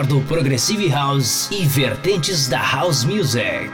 Melhor do Progressive House e vertentes da House Music.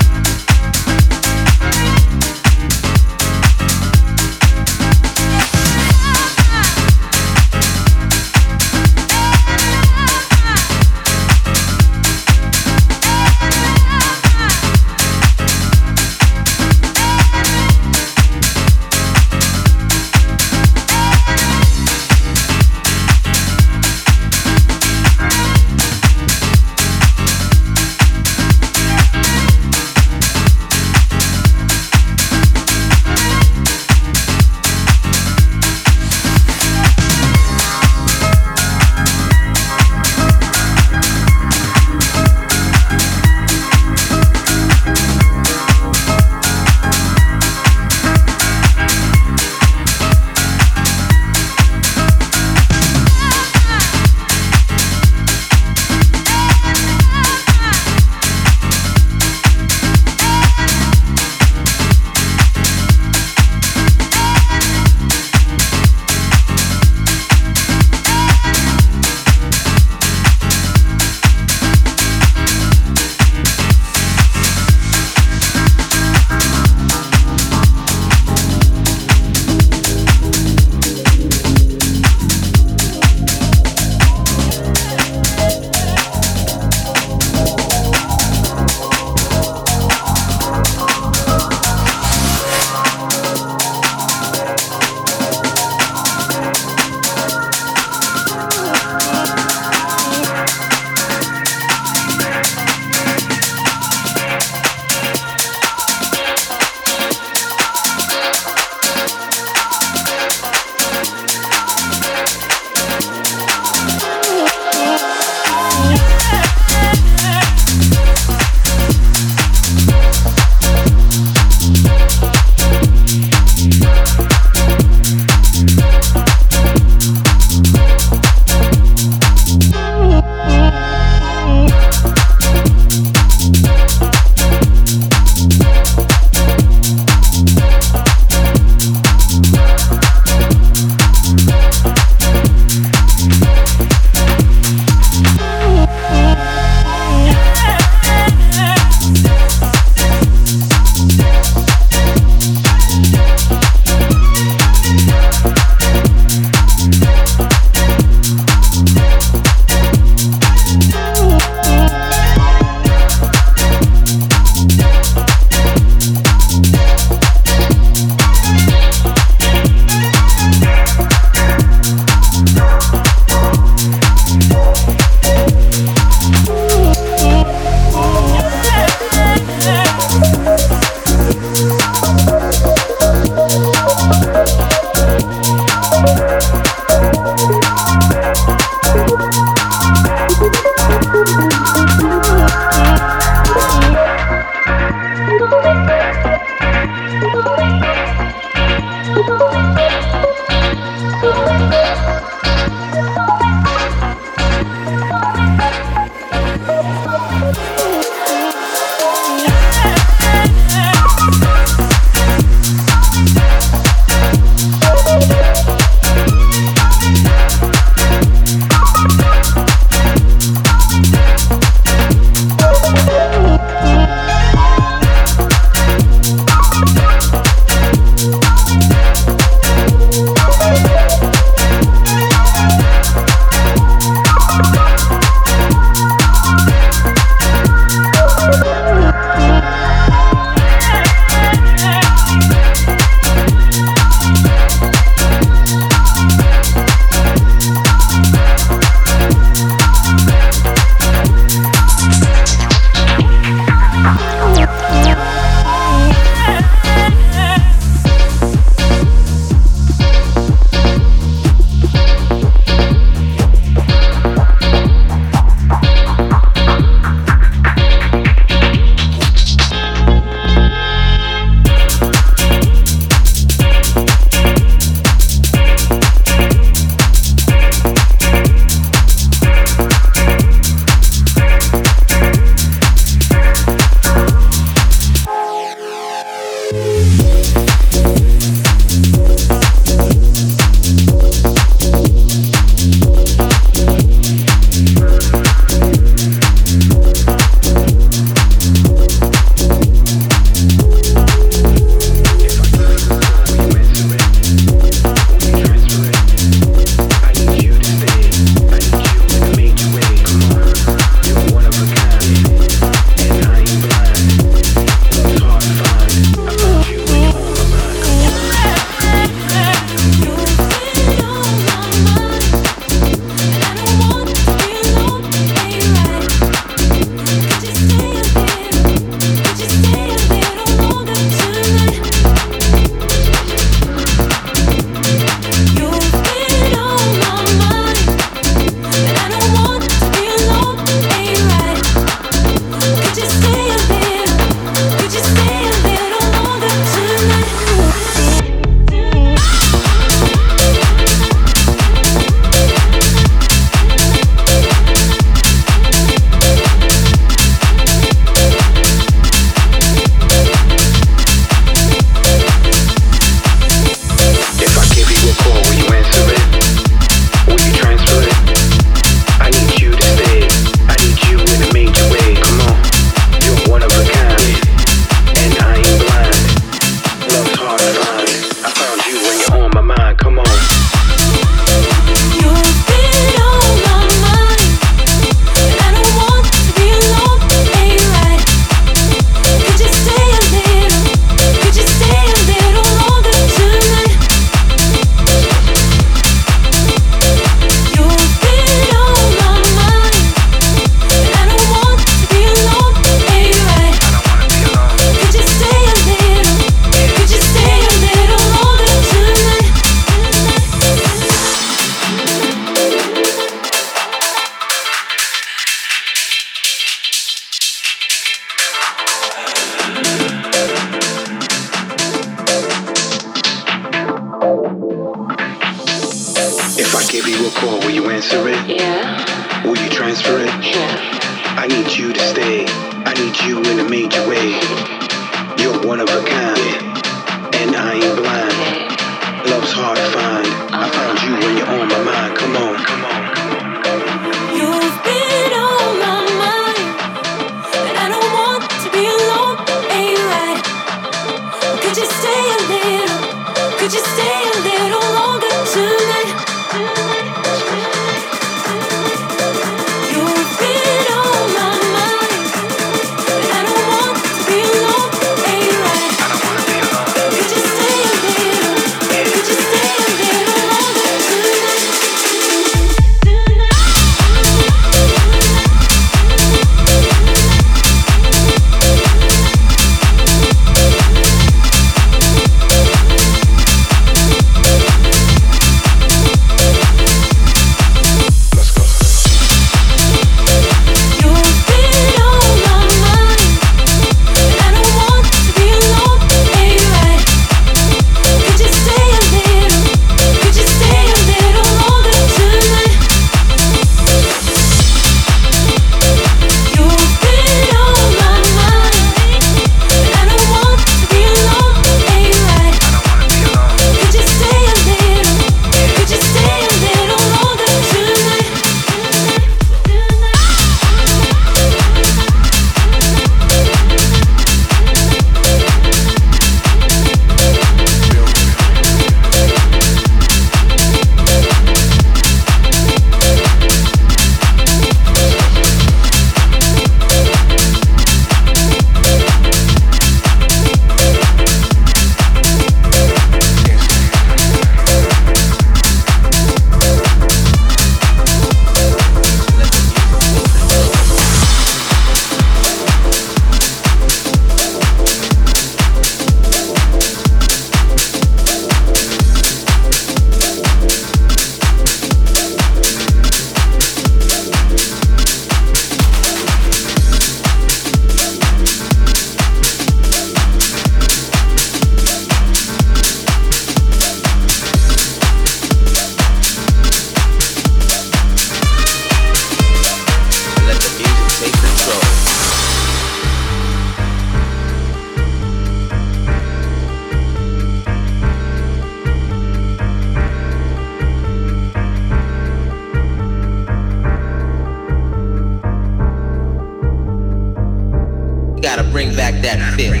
gotta bring back that feeling.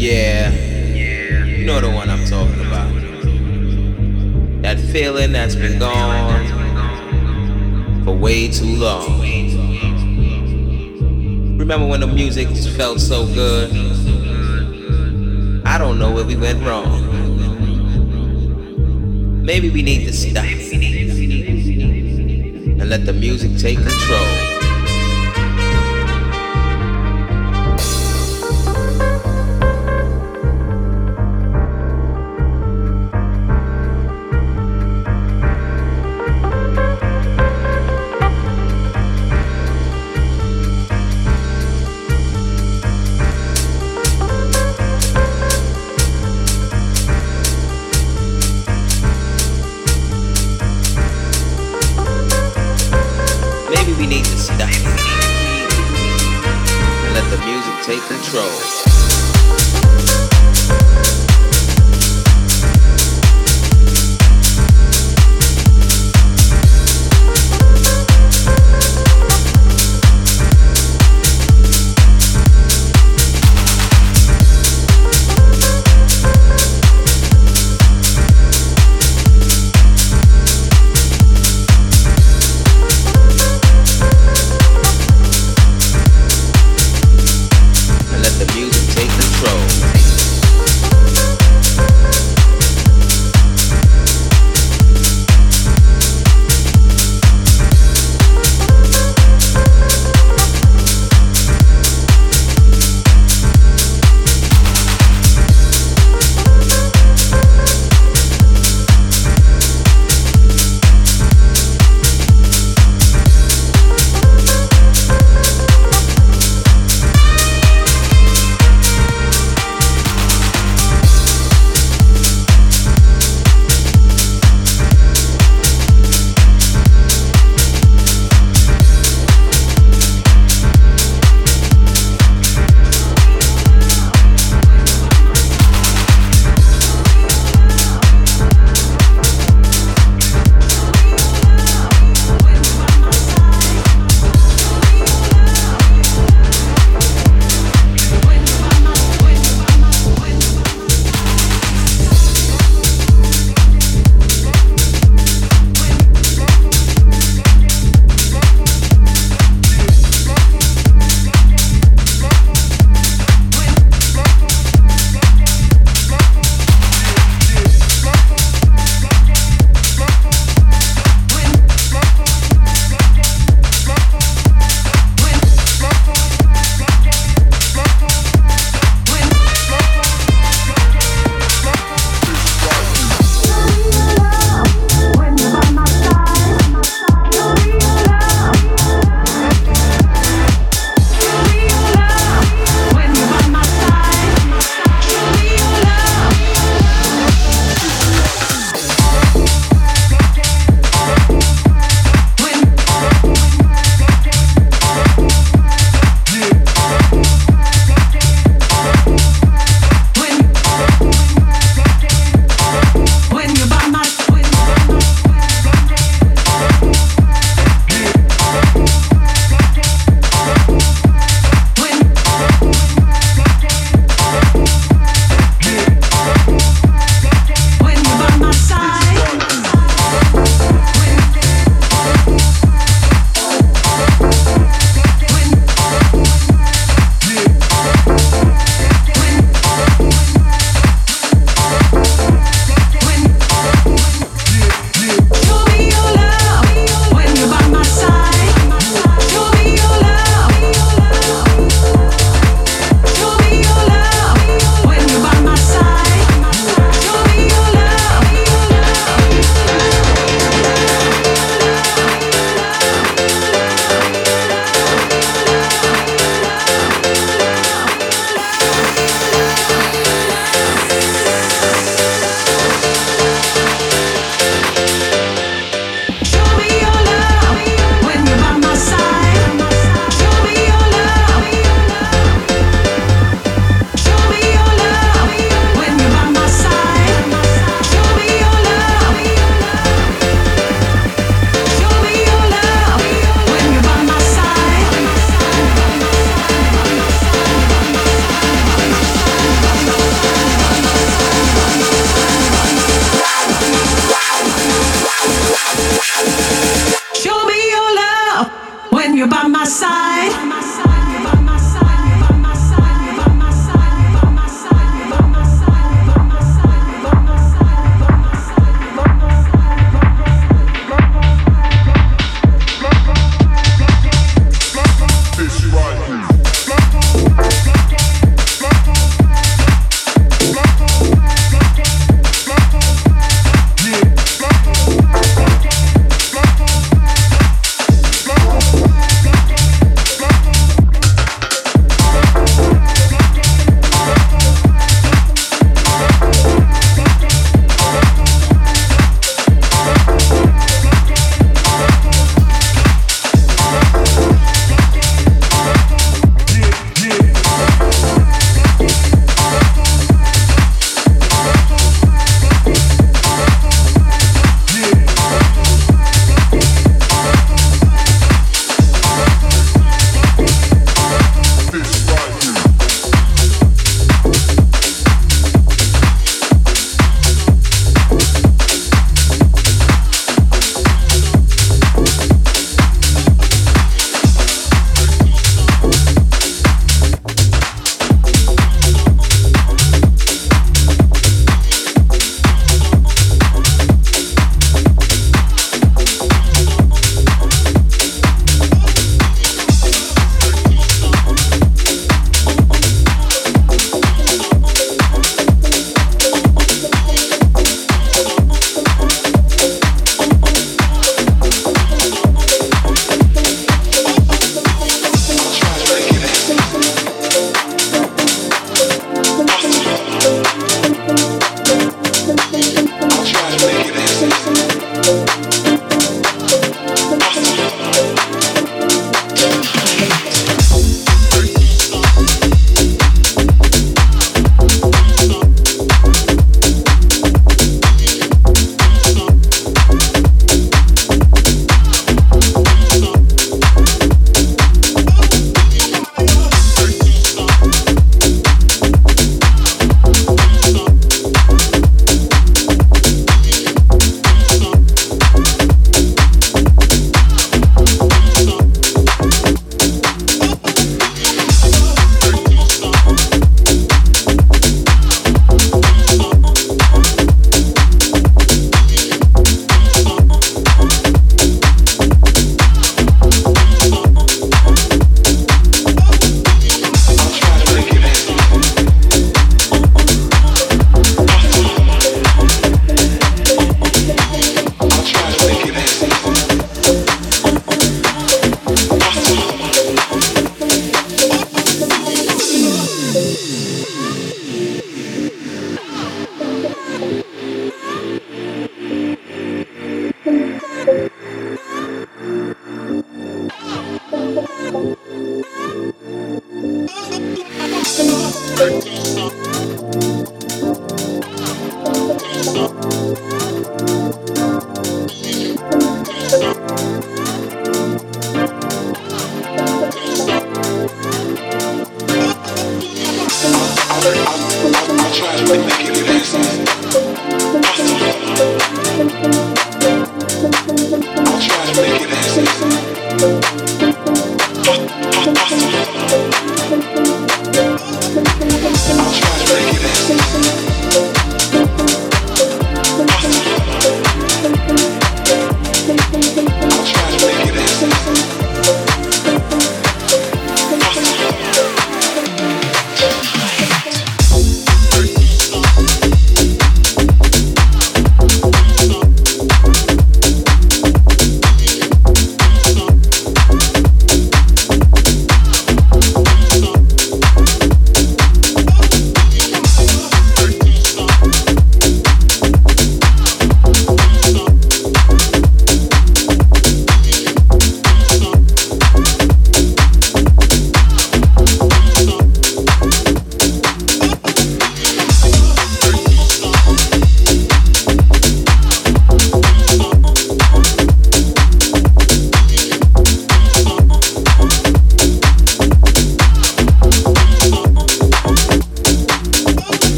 Yeah, you know the one I'm talking about. That feeling that's been gone for way too long. Remember when the music felt so good? I don't know where we went wrong. Maybe we need to stop and let the music take control.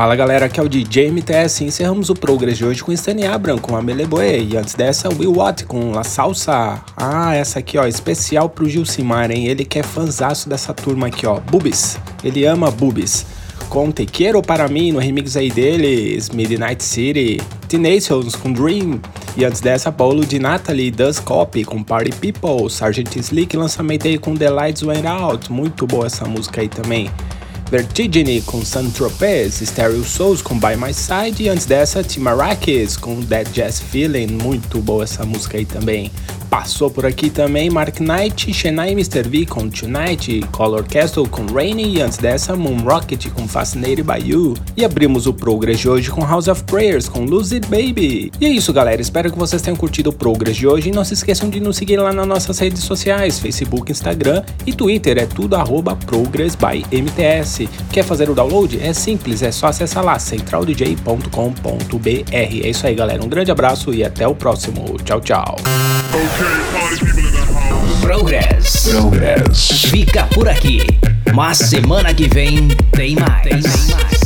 Fala galera, aqui é o DJ MTS e encerramos o Progress de hoje com Stanley Abram com a Meleboe e antes dessa Will Watt com La Salsa. Ah, essa aqui ó, especial pro Gilcimar, hein? Ele que é fanzaço dessa turma aqui ó, Bubis. Ele ama Bubis. Com Te Quero Para Mim no remix aí deles, Midnight City, Tenacious com Dream e antes dessa Paulo de Natalie Does Copy com Party People, Sargent Slick lançamento aí com The Lights Went Out, muito boa essa música aí também. Vertigine com San Tropez, Stereo Souls com By My Side e antes dessa Timarakis com Dead Jazz Feeling, muito boa essa música aí também. Passou por aqui também Mark Knight, Chennai Mr. V com Tonight, Color Castle com Rainy e antes dessa Moon Rocket com Fascinated by You. E abrimos o Progress de hoje com House of Prayers com It Baby. E é isso galera, espero que vocês tenham curtido o Progress de hoje e não se esqueçam de nos seguir lá nas nossas redes sociais, Facebook, Instagram e Twitter, é tudo arroba Progress by MTS. Quer fazer o download? É simples, é só acessar lá centraldj.com.br. É isso aí galera, um grande abraço e até o próximo. Tchau, tchau. Progress. Progress. Fica por aqui. Mas semana que vem tem mais. Tem mais.